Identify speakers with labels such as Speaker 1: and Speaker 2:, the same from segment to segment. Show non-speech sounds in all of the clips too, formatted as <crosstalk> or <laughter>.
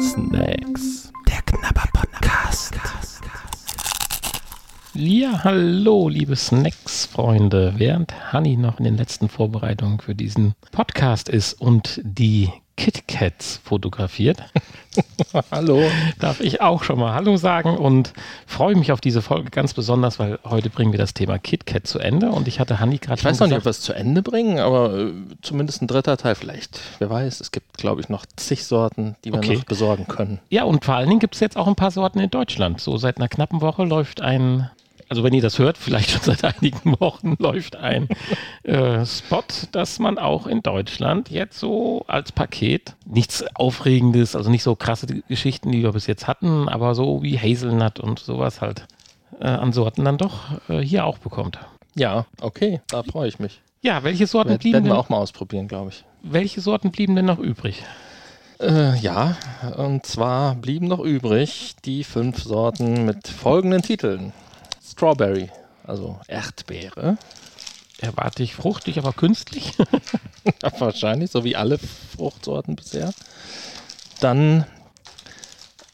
Speaker 1: Snacks. Der Knabber Podcast. Ja, hallo, liebe Snacks-Freunde. Während Hanni noch in den letzten Vorbereitungen für diesen Podcast ist und die KitKats fotografiert, <laughs>
Speaker 2: Hallo.
Speaker 1: darf ich auch schon mal Hallo sagen und freue mich auf diese Folge ganz besonders, weil heute bringen wir das Thema KitKat zu Ende und ich hatte Hanni gerade
Speaker 2: Ich weiß noch nicht, ob wir es zu Ende bringen, aber äh, zumindest ein dritter Teil vielleicht. Wer weiß, es gibt, glaube ich, noch zig Sorten, die wir
Speaker 1: Okay.
Speaker 2: noch besorgen können.
Speaker 1: Ja, und vor allen Dingen gibt es jetzt auch ein paar Sorten in Deutschland. So seit einer knappen Woche läuft ein, also wenn ihr das hört, vielleicht schon seit <laughs> einigen Wochen läuft ein äh, Spot, dass man auch in Deutschland jetzt so als Paket nichts Aufregendes, also nicht so krasse Geschichten, die wir bis jetzt hatten, aber so wie Hazelnut und sowas halt äh, an Sorten dann doch äh, hier auch bekommt.
Speaker 2: Ja, okay, da freue ich mich.
Speaker 1: Ja, welche Sorten,
Speaker 2: Werd-
Speaker 1: blieben
Speaker 2: Werden wir
Speaker 1: denn,
Speaker 2: auch mal ausprobieren, glaube ich.
Speaker 1: welche Sorten blieben denn noch übrig?
Speaker 2: Äh, ja, und zwar blieben noch übrig die fünf Sorten mit folgenden Titeln: Strawberry, also Erdbeere,
Speaker 1: Erwarte ich fruchtig, aber künstlich. <laughs>
Speaker 2: wahrscheinlich, so wie alle Fruchtsorten bisher. Dann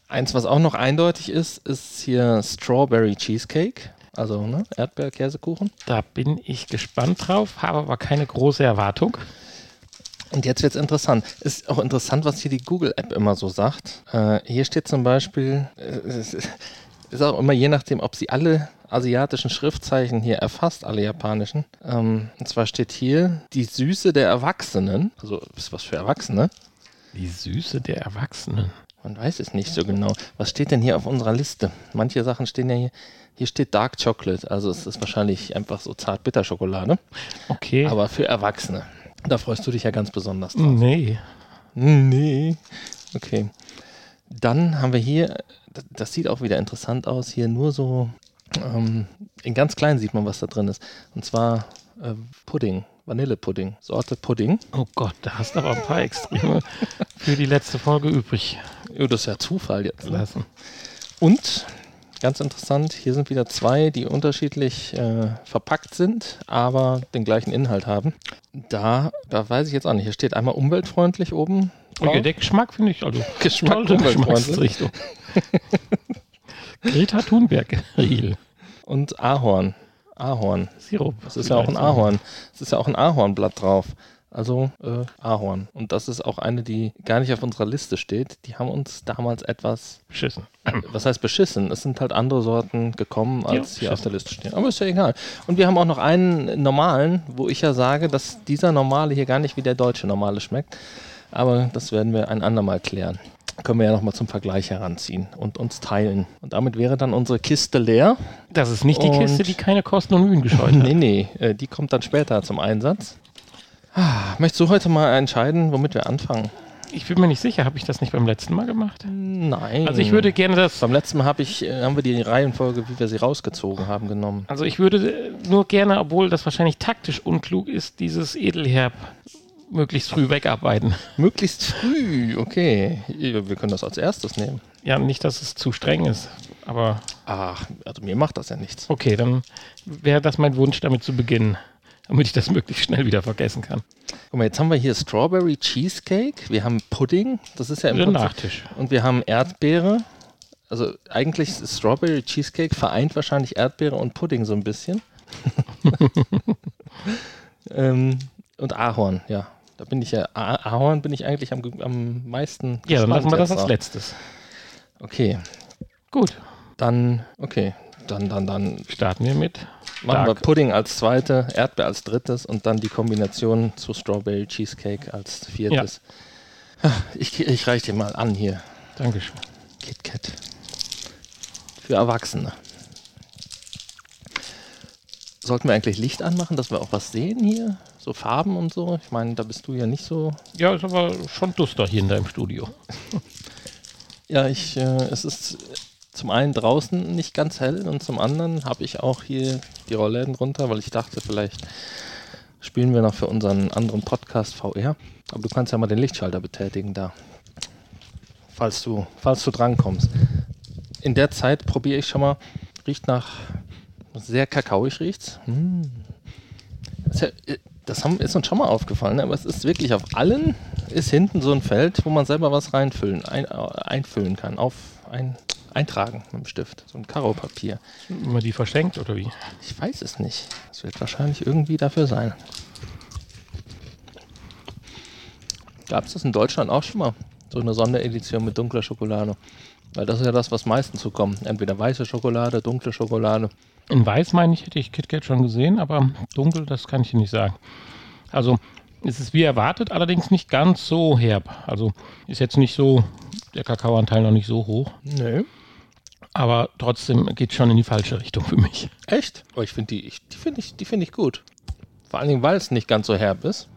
Speaker 2: eins, was auch noch eindeutig ist, ist hier Strawberry Cheesecake, also ne, Erdbeerkäsekuchen.
Speaker 1: Da bin ich gespannt drauf, habe aber keine große Erwartung.
Speaker 2: Und jetzt wird es interessant. Ist auch interessant, was hier die Google-App immer so sagt. Äh, hier steht zum Beispiel, äh, es ist auch immer je nachdem, ob sie alle asiatischen Schriftzeichen hier erfasst, alle japanischen. Ähm, und zwar steht hier die Süße der Erwachsenen. Also ist was für Erwachsene.
Speaker 1: Die Süße der Erwachsenen.
Speaker 2: Man weiß es nicht so genau. Was steht denn hier auf unserer Liste? Manche Sachen stehen ja hier. Hier steht Dark Chocolate, also es ist wahrscheinlich einfach so zart-bitter-Schokolade,
Speaker 1: Okay.
Speaker 2: aber für Erwachsene. Da freust du dich ja ganz besonders drauf.
Speaker 1: nee.
Speaker 2: Nee. Okay. Dann haben wir hier, das sieht auch wieder interessant aus, hier nur so, ähm, in ganz klein sieht man, was da drin ist. Und zwar äh, Pudding, Vanillepudding, Sorte Pudding.
Speaker 1: Oh Gott, da hast du aber ein paar Extreme für die letzte Folge übrig
Speaker 2: Oh, das ist ja Zufall jetzt. Ne?
Speaker 1: lassen.
Speaker 2: Und, ganz interessant, hier sind wieder zwei, die unterschiedlich äh, verpackt sind, aber den gleichen Inhalt haben. Da, da weiß ich jetzt auch nicht. Hier steht einmal umweltfreundlich oben.
Speaker 1: Okay,
Speaker 2: drauf.
Speaker 1: der Geschmack finde ich also
Speaker 2: Geschmack
Speaker 1: tolle. Geschmacksrichtung. <laughs> Greta Thunberg, Riel.
Speaker 2: Und Ahorn. Ahorn.
Speaker 1: Sirup.
Speaker 2: Das ist ja auch ein Ahorn. Es ist ja auch ein Ahornblatt drauf. Also äh, Ahorn. Und das ist auch eine, die gar nicht auf unserer Liste steht. Die haben uns damals etwas,
Speaker 1: Beschissen.
Speaker 2: was heißt beschissen? Es sind halt andere Sorten gekommen, als
Speaker 1: Ja,
Speaker 2: hier auf der Liste stehen. Aber ist ja egal. Und wir haben auch noch einen normalen, wo ich ja sage, dass dieser normale hier gar nicht wie der deutsche normale schmeckt. Aber das werden wir ein andermal klären. Können wir ja nochmal zum Vergleich heranziehen und uns teilen. Und damit wäre dann unsere Kiste leer.
Speaker 1: Das ist nicht die
Speaker 2: Und-
Speaker 1: Kiste, die keine Kosten und Mühen gescheut hat. <laughs>
Speaker 2: Nee, nee, äh, die kommt dann später zum Einsatz. Ah, Möchtest du heute mal entscheiden, womit wir anfangen?
Speaker 1: Ich bin mir nicht sicher, habe ich das nicht beim letzten Mal gemacht?
Speaker 2: Nein.
Speaker 1: Also ich würde gerne das
Speaker 2: Beim letzten Mal hab ich, äh, haben wir die Reihenfolge, wie wir sie rausgezogen haben, genommen.
Speaker 1: Also ich würde äh, nur gerne, obwohl das wahrscheinlich taktisch unklug ist, dieses Edelherb möglichst früh wegarbeiten. <laughs>
Speaker 2: Möglichst früh, okay. Wir können das als erstes nehmen.
Speaker 1: Ja, nicht, dass es zu streng ist, aber
Speaker 2: Ach, also mir macht das ja nichts.
Speaker 1: okay, dann wäre das mein Wunsch, damit zu beginnen, damit ich das <laughs> möglichst schnell wieder vergessen kann.
Speaker 2: Guck mal, jetzt haben wir hier Strawberry Cheesecake, wir haben Pudding, das ist ja im Prinzip,
Speaker 1: Nachtisch.
Speaker 2: und wir haben Erdbeere. Also eigentlich ist Strawberry Cheesecake vereint wahrscheinlich Erdbeere und Pudding so ein bisschen. <laughs> ähm, und Ahorn, ja. Da bin ich ja, Ah- Ahorn bin ich eigentlich am, am meisten
Speaker 1: Ja, dann lassen wir das als letztes.
Speaker 2: Okay,
Speaker 1: Gut,
Speaker 2: dann, okay, dann, dann, dann
Speaker 1: starten wir mit.
Speaker 2: machen wir
Speaker 1: Dark.
Speaker 2: Pudding als zweite, Erdbeer als drittes und dann die Kombination zu Strawberry Cheesecake als viertes. Ah, Ich, ich reiche dir mal an hier.
Speaker 1: Dankeschön.
Speaker 2: KitKat. Für Erwachsene. Sollten wir eigentlich Licht anmachen, dass wir auch was sehen hier? So Farben und so? Ich meine, da bist du ja nicht so.
Speaker 1: Ja, ist aber schon duster hier in deinem Studio.
Speaker 2: Ja, ich, äh, es ist zum einen draußen nicht ganz hell und zum anderen habe ich auch hier die Rollläden runter, weil ich dachte, vielleicht spielen wir noch für unseren anderen Podcast VR. Aber du kannst ja mal den Lichtschalter betätigen da. Falls du, falls du drankommst. In der Zeit probiere ich schon mal, riecht nach sehr kakaoig riecht's. Das, ist ja, das haben, ist uns schon mal aufgefallen, aber es ist wirklich auf allen ist hinten so ein Feld, wo man selber was reinfüllen, ein, äh, einfüllen kann, auf ein, eintragen mit dem Stift. So ein Karopapier.
Speaker 1: Wenn man die verschenkt oder wie?
Speaker 2: Ich weiß es nicht. Es wird wahrscheinlich irgendwie dafür sein. Gab es das in Deutschland auch schon mal? So eine Sonderedition mit dunkler Schokolade. Weil das ist ja das, was meistens so kommt. Entweder weiße Schokolade, dunkle Schokolade.
Speaker 1: In weiß, meine ich, hätte ich KitKat schon gesehen, aber dunkel, das kann ich nicht sagen. Also, es ist wie erwartet, allerdings nicht ganz so herb. Also, ist jetzt nicht so, der Kakaoanteil noch nicht so hoch.
Speaker 2: Nö.
Speaker 1: Aber trotzdem geht schon in die falsche Richtung für mich.
Speaker 2: Echt? Oh, ich finde die, ich, die finde ich, die finde ich gut. Vor allen Dingen, weil es nicht ganz so herb ist.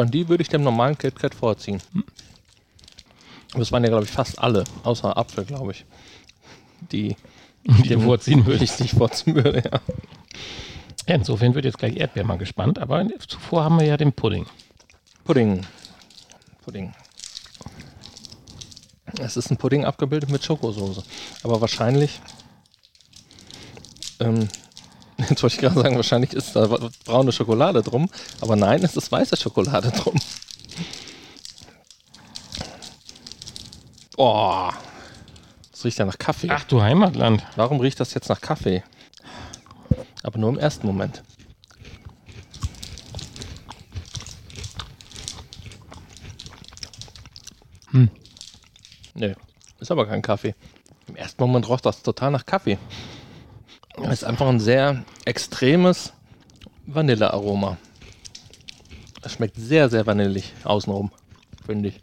Speaker 2: Schon die würde ich dem normalen KitKat vorziehen. Das waren ja, glaube ich, fast alle, außer Apfel, glaube ich. Die, <laughs>
Speaker 1: Die du vorziehen
Speaker 2: die
Speaker 1: würdest.
Speaker 2: ich nicht vorziehen würde, ja.
Speaker 1: Ja, insofern wird jetzt gleich Erdbeer mal gespannt, aber zuvor haben wir ja den Pudding.
Speaker 2: Pudding. Pudding. Es ist ein Pudding abgebildet mit Schokosoße. Aber wahrscheinlich. Ähm, <laughs> jetzt wollte ich gerade sagen, wahrscheinlich ist da braune Schokolade drum. Aber nein, es ist weiße Schokolade <laughs> drum. Oh. Das riecht ja nach Kaffee.
Speaker 1: Ach du Heimatland.
Speaker 2: Warum riecht das jetzt nach Kaffee? Aber nur im ersten Moment.
Speaker 1: Hm.
Speaker 2: Nö, ist aber kein Kaffee. Im ersten Moment roch das total nach Kaffee. Es ist einfach ein sehr extremes Vanillearoma. Es schmeckt sehr, sehr vanillig außenrum, finde ich.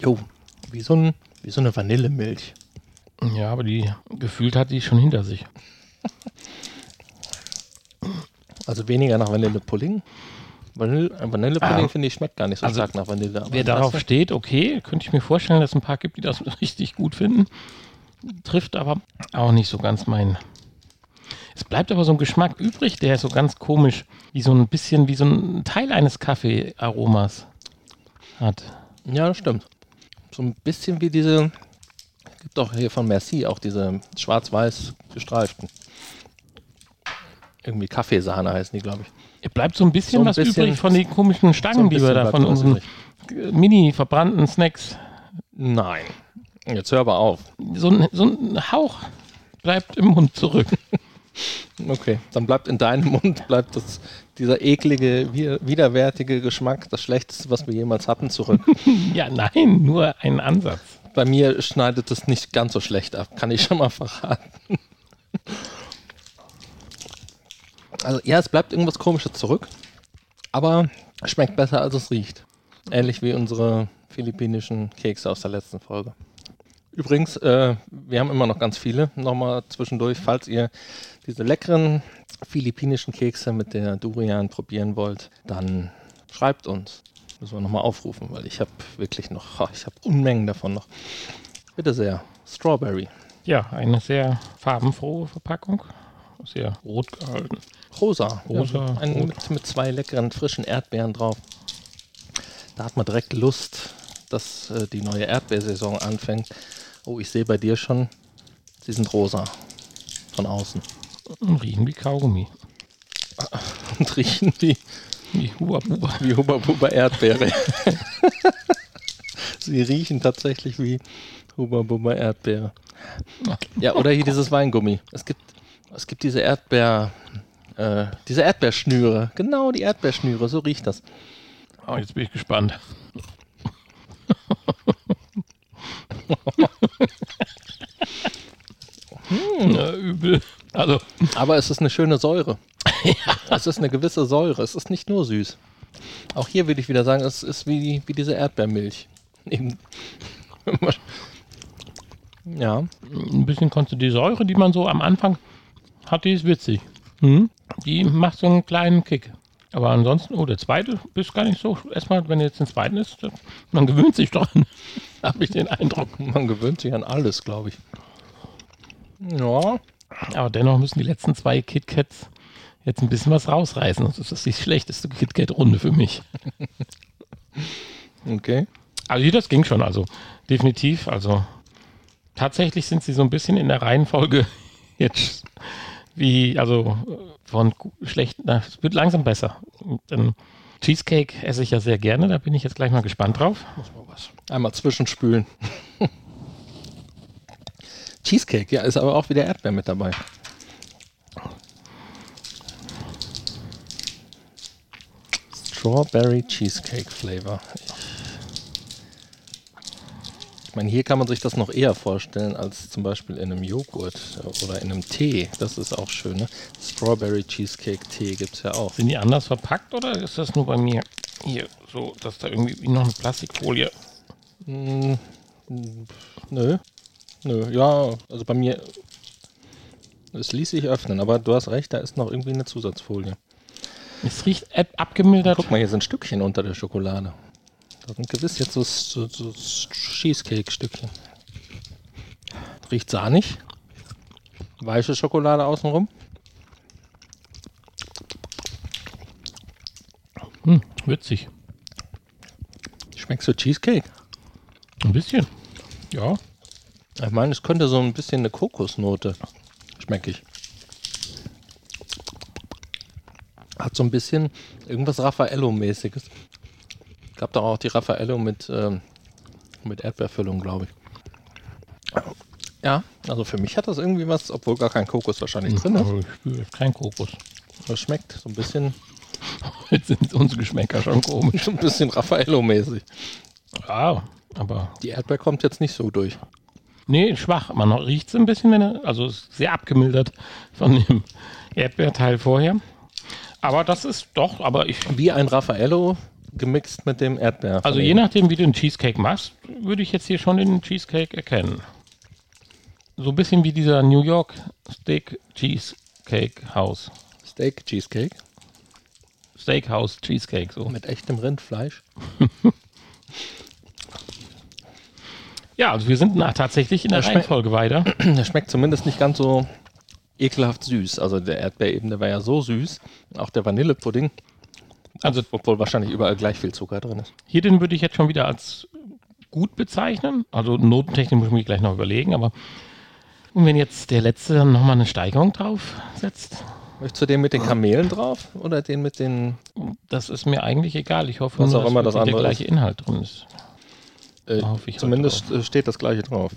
Speaker 2: Jo, wie so, ein, wie so eine Vanillemilch.
Speaker 1: Ja, aber die gefühlt hat die schon hinter sich.
Speaker 2: Also weniger nach Vanillepudding. Vanille, äh, Vanillepudding
Speaker 1: Ah.
Speaker 2: finde ich schmeckt gar nicht so
Speaker 1: Also,
Speaker 2: stark nach Vanille.
Speaker 1: Wer darauf steht, okay, könnte ich mir vorstellen, dass es ein paar gibt, die das <laughs> richtig gut finden. Trifft aber auch nicht so ganz meinen. Es bleibt aber so ein Geschmack übrig, der ist so ganz komisch, wie so ein bisschen wie so ein Teil eines Kaffeearomas hat.
Speaker 2: Ja, das stimmt. So ein bisschen wie diese, gibt auch hier von Merci auch diese schwarz-weiß gestreiften. Irgendwie Kaffeesahne heißen die, glaube ich.
Speaker 1: Es bleibt so ein bisschen
Speaker 2: So ein
Speaker 1: was
Speaker 2: bisschen-
Speaker 1: übrig von den komischen Stangen, die wir da von unseren mini verbrannten Snacks.
Speaker 2: Nein. Jetzt hör aber auf.
Speaker 1: So ein, so ein Hauch bleibt im Mund zurück. <laughs>
Speaker 2: Okay, dann bleibt in deinem Mund bleibt das, dieser eklige, wi- widerwärtige Geschmack, das Schlechteste, was wir jemals hatten, zurück. <laughs>
Speaker 1: ja, nein, nur ein Ansatz.
Speaker 2: Bei mir schneidet es nicht ganz so schlecht ab, kann ich schon mal verraten. <laughs> Also ja, es bleibt irgendwas Komisches zurück, aber es schmeckt besser, als es riecht. Ähnlich wie unsere philippinischen Kekse aus der letzten Folge. Übrigens, äh, wir haben immer noch ganz viele. Nochmal zwischendurch, falls ihr diese leckeren philippinischen Kekse mit der Durian probieren wollt, dann schreibt uns. Müssen wir nochmal aufrufen, weil ich habe wirklich noch, ich habe Unmengen davon noch. Bitte sehr. Strawberry.
Speaker 1: Ja, eine sehr farbenfrohe Verpackung. Sehr rot gehalten.
Speaker 2: Rosa.
Speaker 1: Rosa,
Speaker 2: Ja, ein, mit, mit zwei leckeren, frischen Erdbeeren drauf. Da hat man direkt Lust, dass äh, die neue Erdbeersaison anfängt. Oh, ich sehe bei dir schon, sie sind rosa. Von außen.
Speaker 1: Und riechen wie Kaugummi. <laughs>
Speaker 2: Und riechen wie,
Speaker 1: Wie Huba Buba.
Speaker 2: wie Hubba Bubba Erdbeere. <laughs> sie riechen tatsächlich wie Hubba Bubba Erdbeere. Ja, <laughs> oder hier dieses Weingummi. Es gibt, es gibt diese Erdbeer, äh, diese Erdbeerschnüre. Genau, die Erdbeerschnüre, so riecht das.
Speaker 1: Oh, jetzt bin ich gespannt. Na, übel. Also,
Speaker 2: Aber es ist eine schöne Säure. <laughs> Es ist eine gewisse Säure. Es ist nicht nur süß. Auch hier würde ich wieder sagen, es ist wie, wie diese Erdbeermilch. Eben. <laughs> ja,
Speaker 1: ein bisschen konnte die Säure, die man so am Anfang hat, die ist witzig. Hm? Die macht so einen kleinen Kick. Aber ansonsten, oh, der zweite ist gar nicht so. Erstmal, wenn jetzt den zweiten ist, das- man gewöhnt sich dran. <laughs> Habe ich den Eindruck.
Speaker 2: man gewöhnt sich an alles, glaube ich. Ja,
Speaker 1: Aber dennoch müssen die letzten zwei KitKats jetzt ein bisschen was rausreißen. Das ist die schlechteste KitKat-Runde für mich. <laughs>
Speaker 2: okay.
Speaker 1: Also das ging schon, also definitiv. Also tatsächlich sind sie so ein bisschen in der Reihenfolge <laughs> jetzt wie, also von schlecht, na, es wird langsam besser. Dann Cheesecake esse ich ja sehr gerne, da bin ich jetzt gleich mal gespannt drauf.
Speaker 2: Muss mal was. Einmal zwischenspülen. <laughs> Cheesecake, ja, ist aber auch wieder Erdbeer mit dabei. Strawberry Cheesecake Flavor. Ich meine, hier kann man sich das noch eher vorstellen als zum Beispiel in einem Joghurt oder in einem Tee. Das ist auch schön. Ne? Strawberry Cheesecake Tee gibt es ja auch.
Speaker 1: Sind die anders verpackt oder ist das nur bei mir hier so, dass da irgendwie noch eine Plastikfolie?
Speaker 2: Mm, nö. Nö, ja, also bei mir. Es ließ sich öffnen, aber du hast recht, da ist noch irgendwie eine Zusatzfolie.
Speaker 1: Es riecht ab abgemildert.
Speaker 2: Guck mal, hier sind Stückchen unter der Schokolade. Da sind gewiss jetzt so, so, so Cheesecake-Stückchen. Riecht sahnig. Weiche Schokolade außenrum.
Speaker 1: Hm, witzig.
Speaker 2: Schmeckst du Cheesecake?
Speaker 1: Ein bisschen. Ja.
Speaker 2: Ich meine, es könnte so ein bisschen eine Kokosnote. Schmecke ich. Hat so ein bisschen irgendwas Raffaello-mäßiges. Gab doch auch die Raffaello mit, ähm, mit Erdbeerfüllung, glaube ich. Ja, also für mich hat das irgendwie was, obwohl gar kein Kokos wahrscheinlich drin ist.
Speaker 1: Ich spüre kein Kokos.
Speaker 2: Das schmeckt so ein bisschen, <laughs>
Speaker 1: Jetzt sind unsere Geschmäcker schon komisch. <laughs>
Speaker 2: ein bisschen Raffaello-mäßig.
Speaker 1: Ja, aber
Speaker 2: Die Erdbeer kommt jetzt nicht so durch.
Speaker 1: nee, schwach. Man riecht es ein bisschen, wenn er, also sehr abgemildert von dem Erdbeerteil vorher. Aber das ist doch, aber ich,
Speaker 2: Wie ein Raffaello gemixt mit dem Erdbeer.
Speaker 1: also je nachdem, wie du den Cheesecake machst, würde ich jetzt hier schon den Cheesecake erkennen. So ein bisschen wie dieser New York Steak Cheesecake House.
Speaker 2: Steak Cheesecake
Speaker 1: Steakhouse Cheesecake, so.
Speaker 2: mit echtem Rindfleisch. <laughs>
Speaker 1: Ja, also wir sind nach, tatsächlich in der Reihenfolge weiter. <clears throat>
Speaker 2: Der schmeckt zumindest nicht ganz so ekelhaft süß. Also der Erdbeer eben, der war ja so süß. Auch der Vanillepudding.
Speaker 1: Also
Speaker 2: Obwohl wahrscheinlich überall gleich viel Zucker drin ist.
Speaker 1: Hier den würde ich jetzt schon wieder als gut bezeichnen. Also Notentechnik muss ich mir gleich noch überlegen, aber und wenn jetzt der letzte dann nochmal eine Steigerung drauf setzt,
Speaker 2: Möchtest du den mit den Kamelen drauf oder den mit den.
Speaker 1: das ist mir eigentlich egal. Ich hoffe,
Speaker 2: Was
Speaker 1: nur,
Speaker 2: auch
Speaker 1: dass
Speaker 2: immer das
Speaker 1: der gleiche Inhalt drin ist.
Speaker 2: Äh,
Speaker 1: halt
Speaker 2: zumindest äh, steht das gleiche drauf.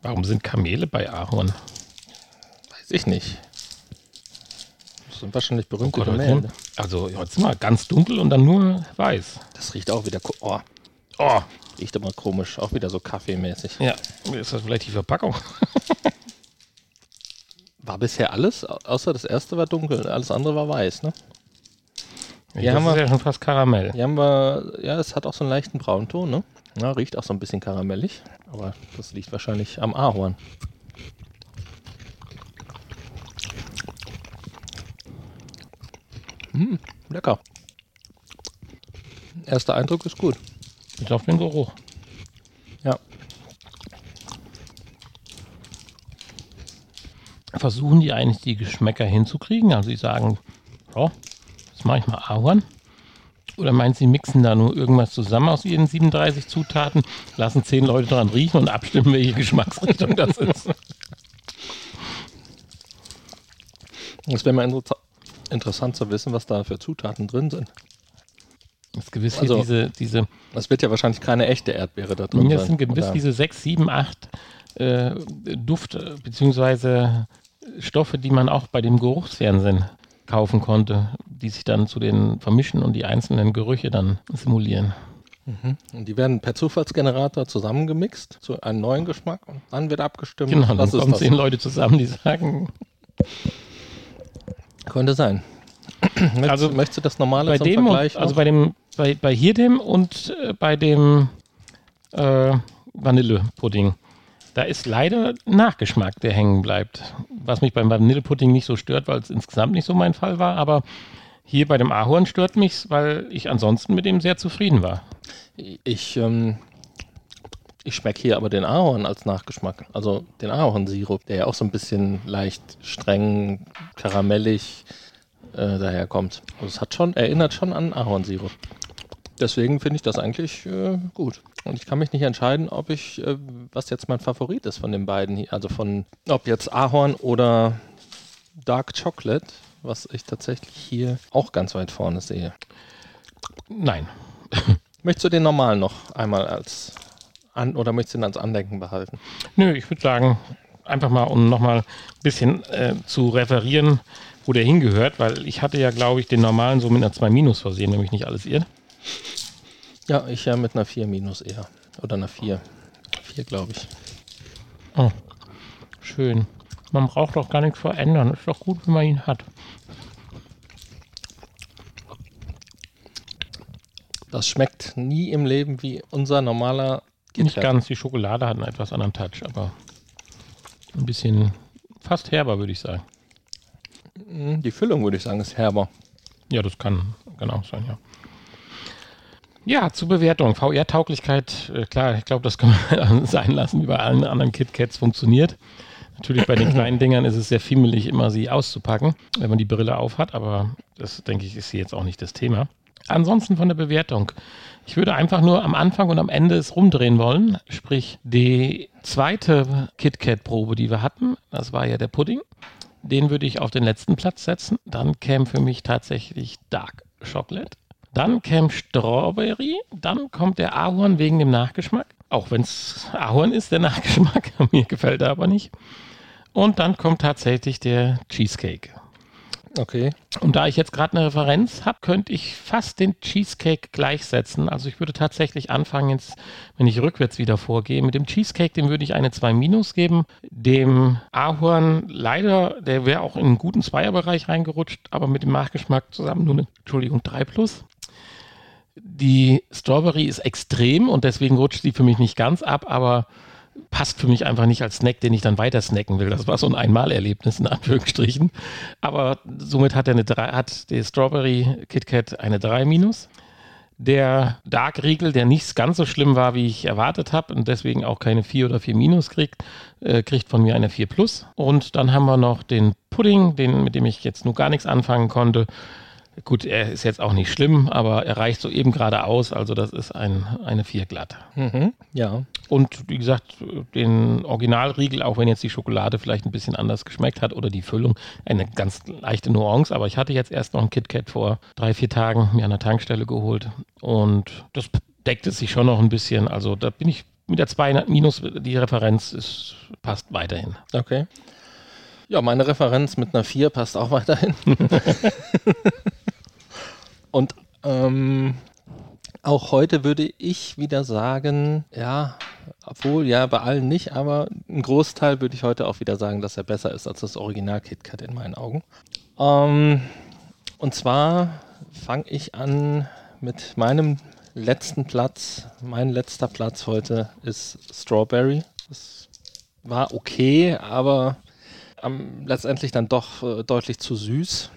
Speaker 1: Warum sind Kamele bei Ahorn?
Speaker 2: Weiß ich nicht. Sind wahrscheinlich
Speaker 1: Oh
Speaker 2: berühmte
Speaker 1: Gott,
Speaker 2: Gemälde.
Speaker 1: heute- also jetzt mal ganz dunkel und dann nur weiß.
Speaker 2: Das riecht auch wieder. Oh,
Speaker 1: Oh,
Speaker 2: riecht aber komisch. Auch wieder so kaffeemäßig.
Speaker 1: ja. Ist das vielleicht die Verpackung? <laughs>
Speaker 2: War bisher alles, au- außer das erste war dunkel. Alles andere war weiß, ne? Hier
Speaker 1: das
Speaker 2: haben
Speaker 1: ist
Speaker 2: wir-
Speaker 1: ja schon fast Karamell.
Speaker 2: Hier haben wir, ja, es hat auch so einen leichten Braunton, ne? Ja, riecht auch so ein bisschen karamellig, aber das liegt wahrscheinlich am Ahorn. Lecker. Erster Eindruck ist gut.
Speaker 1: Bis auf den Geruch.
Speaker 2: Ja.
Speaker 1: Versuchen die eigentlich die Geschmäcker hinzukriegen? Also sie sagen, ja, jetzt mache ich mal Ahorn. Oder meinen sie mixen da nur irgendwas zusammen aus ihren 37 Zutaten, lassen zehn Leute dran riechen und abstimmen, welche Geschmacksrichtung das ist?
Speaker 2: Es wäre mal inter interessant zu wissen, was da für Zutaten drin sind.
Speaker 1: Das ist gewiss
Speaker 2: Also-
Speaker 1: diese, diese
Speaker 2: Es wird ja wahrscheinlich keine echte Erdbeere da drin
Speaker 1: Das sind gewiss
Speaker 2: oder?
Speaker 1: diese sechs, sieben, acht äh, Duft- äh, beziehungsweise Stoffe, die man auch bei dem Geruchsfernsehen kaufen konnte, die sich dann zu den vermischen und die einzelnen Gerüche dann simulieren.
Speaker 2: Und die werden per Zufallsgenerator zusammengemixt zu einem neuen Geschmack und dann wird abgestimmt.
Speaker 1: Genau, dann kommen zehn Leute zusammen, die sagen,
Speaker 2: Könnte sein. <clears throat> möchtest,
Speaker 1: Also,
Speaker 2: möchtest du das normale
Speaker 1: bei
Speaker 2: zum
Speaker 1: dem, und,
Speaker 2: Vergleich
Speaker 1: also
Speaker 2: noch?
Speaker 1: bei dem, bei, bei hier dem und äh, bei dem äh, Vanillepudding, da ist leider Nachgeschmack, der hängen bleibt. Was mich beim Vanillepudding nicht so stört, weil es insgesamt nicht so mein Fall war, aber hier bei dem Ahorn stört mich, weil ich ansonsten mit dem sehr zufrieden war.
Speaker 2: Ich, ähm, ich schmecke hier aber den Ahorn als Nachgeschmack. Also den Ahornsirup, der ja auch so ein bisschen leicht streng, karamellig äh, daherkommt. Also es hat schon, erinnert schon an Ahornsirup. Deswegen finde ich das eigentlich äh, gut. Und ich kann mich nicht entscheiden, ob ich, äh, was jetzt mein Favorit ist von den beiden hier. Also von, ob jetzt Ahorn oder Dark Chocolate, was ich tatsächlich hier auch ganz weit vorne sehe.
Speaker 1: Nein. <laughs>
Speaker 2: Möchtest du den normal noch einmal als an oder möchtest du ihn als Andenken behalten?
Speaker 1: Nö, ich würde sagen, einfach mal, um nochmal ein bisschen äh, zu referieren, wo der hingehört, weil ich hatte ja, glaube ich, den normalen so mit einer 2 Minus versehen, nämlich nicht alles irrt.
Speaker 2: Ja, ich ja mit einer 4 Minus eher. Oder einer 4. 4, glaube ich.
Speaker 1: Oh, schön. Man braucht doch gar nichts verändern. Ist doch gut, wenn man ihn hat.
Speaker 2: Das schmeckt nie im Leben wie unser normaler
Speaker 1: Nicht ganz. Die Schokolade hat einen etwas anderen Touch, aber ein bisschen fast herber, würde ich sagen.
Speaker 2: Mm, Die Füllung, würde ich sagen, ist herber.
Speaker 1: Ja, das kann genau sein, ja. Ja, zur Bewertung. VR-Tauglichkeit, äh, klar, ich glaube, das kann man <laughs> sein lassen, wie bei allen anderen KitKats funktioniert. Natürlich bei den <clears throat> kleinen Dingern ist es sehr fiemelig, immer sie auszupacken, wenn man die Brille aufhat, aber das, denke ich, ist hier jetzt auch nicht das Thema. Ansonsten von der Bewertung. Ich würde einfach nur am Anfang und am Ende es rumdrehen wollen. Sprich, die zweite KitKat-Probe, die wir hatten, das war ja der Pudding. Den würde ich auf den letzten Platz setzen. Dann käme für mich tatsächlich Dark Chocolate. Dann käme Strawberry. Dann kommt der Ahorn wegen dem Nachgeschmack. Auch wenn es Ahorn ist, der Nachgeschmack. <laughs> Mir gefällt er aber nicht. Und dann kommt tatsächlich der Cheesecake.
Speaker 2: Okay.
Speaker 1: Und da ich jetzt gerade eine Referenz habe, könnte ich fast den Cheesecake gleichsetzen. Also ich würde tatsächlich anfangen, jetzt, wenn ich rückwärts wieder vorgehe, mit dem Cheesecake, dem würde ich eine 2 Minus geben. Dem Ahorn leider, der wäre auch in einen guten Zweierbereich reingerutscht, aber mit dem Nachgeschmack zusammen nur eine, Entschuldigung, 3 plus. Die Strawberry ist extrem und deswegen rutscht sie für mich nicht ganz ab, aber passt für mich einfach nicht als Snack, den ich dann weiter snacken will. Das war so ein Einmalerlebnis in Anführungsstrichen. Aber somit hat, er eine 3, hat der Strawberry KitKat eine 3 minus. Der Dark Riegel, der nicht ganz so schlimm war, wie ich erwartet habe und deswegen auch keine 4 oder 4 minus kriegt, äh, kriegt von mir eine 4 plus. Und dann haben wir noch den Pudding, den, mit dem ich jetzt nur gar nichts anfangen konnte. Gut, er ist jetzt auch nicht schlimm, aber er reicht so eben gerade aus. Also das ist ein, eine 4 glatt.
Speaker 2: Mhm. Ja.
Speaker 1: Und wie gesagt, den Originalriegel, auch wenn jetzt die Schokolade vielleicht ein bisschen anders geschmeckt hat oder die Füllung, eine ganz leichte Nuance. Aber ich hatte jetzt erst noch ein KitKat vor drei, vier Tagen mir an der Tankstelle geholt. Und das deckte sich schon noch ein bisschen. Also da bin ich mit der 2 minus, die Referenz ist, passt weiterhin.
Speaker 2: Okay. Ja, meine Referenz mit einer 4 passt auch weiterhin. <laughs> Und ähm, auch heute würde ich wieder sagen, ja, obwohl, ja, bei allen nicht, aber ein Großteil würde ich heute auch wieder sagen, dass er besser ist als das Original KitKat in meinen Augen. Ähm, und zwar fange ich an mit meinem letzten Platz. Mein letzter Platz heute ist Strawberry. Das war okay, aber ähm, letztendlich dann doch äh, deutlich zu süß.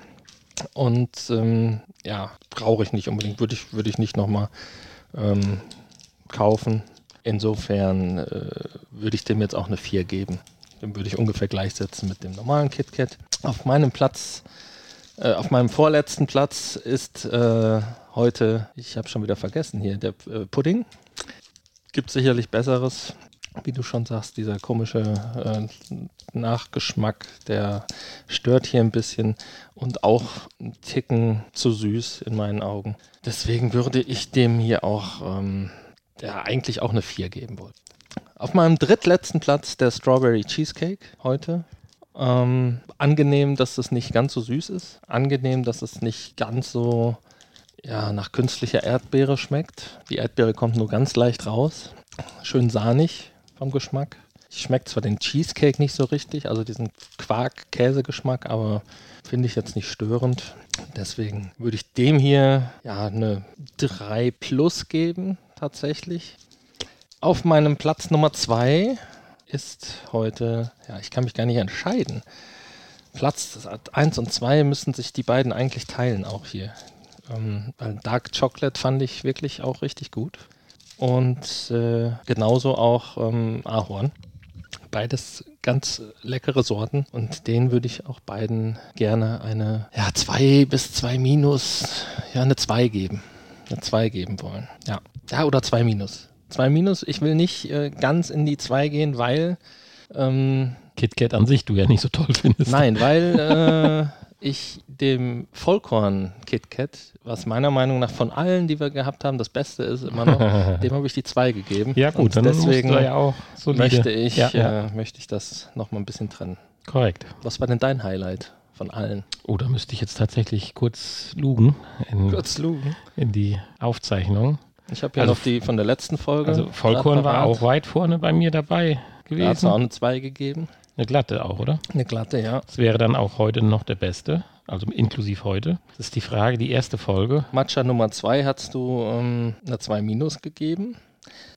Speaker 2: Und ähm, ja, brauche ich nicht unbedingt, würde ich, würde ich nicht nochmal ähm, kaufen. Insofern äh, würde ich dem jetzt auch eine 4 geben. Den würde ich ungefähr gleichsetzen mit dem normalen KitKat. Auf meinem Platz, äh, auf meinem vorletzten Platz ist äh, heute, ich habe schon wieder vergessen hier, der äh, Pudding. Gibt sicherlich Besseres wie du schon sagst, dieser komische äh, Nachgeschmack, der stört hier ein bisschen und auch ein Ticken zu süß in meinen Augen. Deswegen würde ich dem hier auch ähm, ja, eigentlich auch eine 4 geben wollen. Auf meinem drittletzten Platz der Strawberry Cheesecake heute. Ähm, angenehm, dass es nicht ganz so süß ist. Angenehm, dass es nicht ganz so ja, nach künstlicher Erdbeere schmeckt. Die Erdbeere kommt nur ganz leicht raus. Schön sahnig vom Geschmack. Ich schmecke zwar den Cheesecake nicht so richtig, also diesen Quark-Käse-Geschmack, aber finde ich jetzt nicht störend. Deswegen würde ich dem hier ja eine 3 plus geben, tatsächlich. Auf meinem Platz Nummer 2 ist heute, ja, ich kann mich gar nicht entscheiden. Platz 1 und 2 müssen sich die beiden eigentlich teilen, auch hier. Ähm, Dark Chocolate fand ich wirklich auch richtig gut. Und äh, genauso auch ähm, Ahorn. Beides ganz leckere Sorten und denen würde ich auch beiden gerne eine ja, 2 bis 2 minus, ja, eine 2 geben. Eine 2 geben wollen. Ja. Ja, oder 2 minus. zwei Minus. Ich will nicht äh, ganz in die zwei gehen, weil ähm,
Speaker 1: KitKat an sich du ja nicht so toll findest.
Speaker 2: Nein, weil äh, ich dem Vollkorn KitKat, was meiner Meinung nach von allen, die wir gehabt haben, das Beste ist immer noch, <laughs> dem habe ich die zwei gegeben.
Speaker 1: Ja gut,
Speaker 2: Und
Speaker 1: dann
Speaker 2: deswegen
Speaker 1: ja auch solide.
Speaker 2: möchte ich,
Speaker 1: Ja, ja.
Speaker 2: Äh, möchte ich das nochmal ein bisschen trennen.
Speaker 1: Korrekt.
Speaker 2: Was war denn dein Highlight von allen?
Speaker 1: Oh, da müsste ich jetzt tatsächlich kurz lugen in,
Speaker 2: Kurz lugen.
Speaker 1: in die Aufzeichnung.
Speaker 2: Ich habe ja
Speaker 1: Also
Speaker 2: noch die von der letzten Folge.
Speaker 1: Also Vollkorn war auch weit vorne bei mir dabei
Speaker 2: Da hat es auch
Speaker 1: gewesen.
Speaker 2: eine 2 gegeben.
Speaker 1: Eine glatte auch, oder?
Speaker 2: Eine glatte, ja.
Speaker 1: Das wäre dann auch heute noch der beste, also inklusive heute. Das ist die Frage, die erste Folge.
Speaker 2: Matcha Nummer 2 hast du ähm, eine 2 minus gegeben.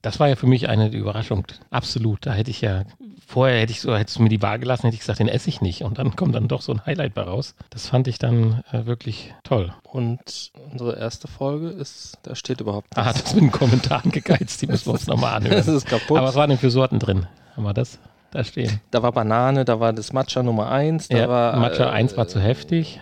Speaker 1: Das war ja für mich eine Überraschung. Absolut. Da hätte ich ja, vorher hätte ich so, hättest du mir die Wahl gelassen, hätte ich gesagt, den esse ich nicht. Und dann kommt dann doch so ein Highlight bei raus. Das fand ich dann äh, wirklich toll.
Speaker 2: Und unsere erste Folge ist, da steht überhaupt
Speaker 1: Ah, das ist mit den Kommentaren <laughs> gegeizt, die müssen wir uns nochmal <laughs>
Speaker 2: Das
Speaker 1: anhören.
Speaker 2: ist kaputt.
Speaker 1: Aber was waren denn für Sorten drin? Haben wir das da stehen?
Speaker 2: da war Banane, da war das Matcha Nummer 1, da
Speaker 1: Ja,
Speaker 2: war.
Speaker 1: Matcha
Speaker 2: äh,
Speaker 1: 1 war zu heftig.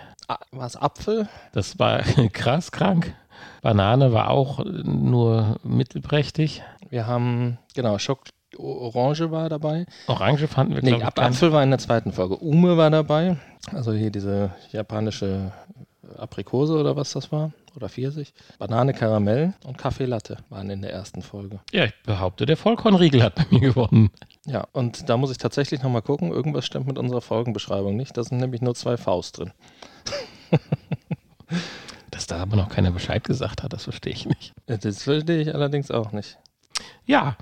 Speaker 2: War es Apfel?
Speaker 1: Das war <laughs> krass krank. Banane war auch nur mittelprächtig.
Speaker 2: Wir haben, genau, Schock Orange war dabei.
Speaker 1: Orange fanden wir,
Speaker 2: Nee,
Speaker 1: glaube ich,
Speaker 2: Apfel war in der zweiten Folge. Ume war dabei. Also hier diese japanische Aprikose oder was das war. Oder Pfirsich. Banane, Karamell und Kaffee Latte waren in der ersten Folge.
Speaker 1: Ja, ich behaupte, der Vollkornriegel hat bei mir gewonnen.
Speaker 2: Ja, und da muss ich tatsächlich nochmal gucken. Irgendwas stimmt mit unserer Folgenbeschreibung nicht. Da sind nämlich nur zwei Vs drin. <laughs>
Speaker 1: Dass da aber noch keiner Bescheid gesagt hat, das verstehe ich nicht.
Speaker 2: Äh, Das verstehe ich allerdings auch nicht.
Speaker 1: Ja,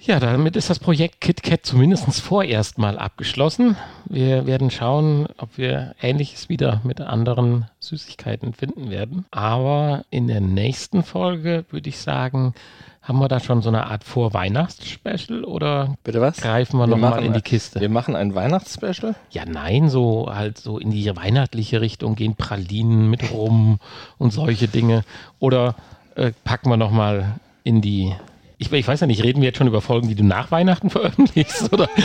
Speaker 1: ja, damit ist das Projekt KitKat zumindest vorerst mal abgeschlossen. Wir werden schauen, ob wir Ähnliches wieder mit anderen Süßigkeiten finden werden. Aber in der nächsten Folge würde ich sagen, haben wir da schon so eine Art Vorweihnachts-Special oder
Speaker 2: Bitte was?
Speaker 1: greifen wir,
Speaker 2: Wir
Speaker 1: nochmal in die Kiste?
Speaker 2: Wir machen ein Weihnachtsspecial.
Speaker 1: Ja, nein, so halt so in die weihnachtliche Richtung gehen Pralinen mit rum und solche Dinge. Oder äh, packen wir nochmal in die. Ich, ich weiß ja nicht, reden wir jetzt schon über Folgen, die du nach Weihnachten veröffentlichst? Oder? <laughs>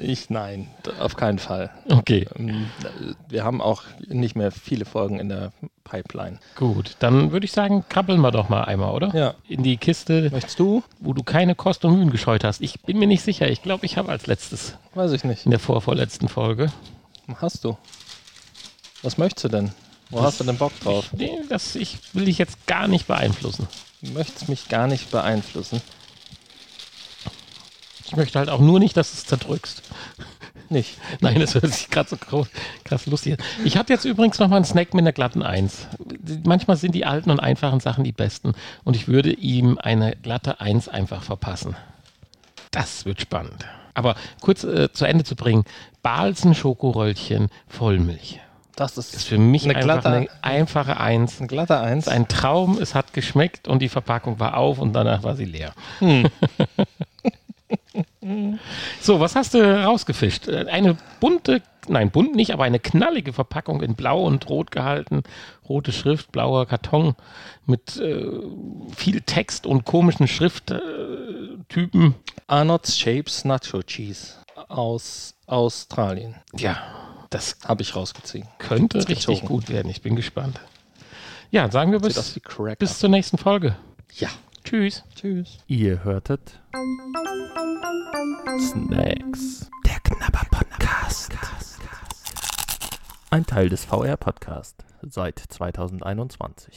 Speaker 2: Ich nein, auf keinen Fall.
Speaker 1: Okay,
Speaker 2: Ähm, äh, Wir haben auch nicht mehr viele Folgen in der Pipeline.
Speaker 1: gut. Dann würde ich sagen, krabbeln wir doch mal einmal, oder?
Speaker 2: Ja.
Speaker 1: In die Kiste,
Speaker 2: Möchtest du?
Speaker 1: wo du keine Kost und Mühen gescheut hast. Ich bin mir nicht sicher. Ich glaube, ich habe als letztes
Speaker 2: Weiß ich nicht.
Speaker 1: in der vorvorletzten Folge.
Speaker 2: Hast du? Was möchtest du denn? Wo hast du denn Bock drauf?
Speaker 1: Nee, das ich will dich jetzt gar nicht beeinflussen.
Speaker 2: Du möchtest mich gar nicht beeinflussen.
Speaker 1: Ich möchte halt auch nur nicht, dass du es zerdrückst.
Speaker 2: Nicht. <laughs>
Speaker 1: Nein, das hört sich gerade so groß, krass lustig an. Ich habe jetzt übrigens noch mal einen Snack mit einer glatten Eins. Manchmal sind die alten und einfachen Sachen die besten. Und ich würde ihm eine glatte Eins einfach verpassen. Das wird spannend. Aber kurz äh, zu Ende zu bringen. Balsen Schokoröllchen Vollmilch.
Speaker 2: Das ist,
Speaker 1: ist für mich
Speaker 2: Eine
Speaker 1: einfach
Speaker 2: glatte-
Speaker 1: eine einfache Eins.
Speaker 2: ein glatter Eins.
Speaker 1: Ein Traum, es hat geschmeckt und die Verpackung war auf und danach war sie leer.
Speaker 2: Hm. <laughs>
Speaker 1: so, was hast du rausgefischt? Äh, Eine bunte, nein, bunt nicht, aber eine knallige Verpackung in blau und rot gehalten. Rote Schrift, blauer Karton mit äh, viel Text und komischen Schrifttypen.
Speaker 2: Arnott's Shapes Nacho Cheese aus Australien.
Speaker 1: Ja, das
Speaker 2: Habe ich rausgezogen.
Speaker 1: könnte richtig
Speaker 2: gezogen.
Speaker 1: gut werden. Ich bin gespannt. Ja, sagen wir bis, bis zur nächsten Folge.
Speaker 2: ja.
Speaker 1: Tschüss.
Speaker 2: Tschüss.
Speaker 3: Ihr hörtet Snacks. Der Knabber Podcast. Ein Teil des VR Podcast seit 2021.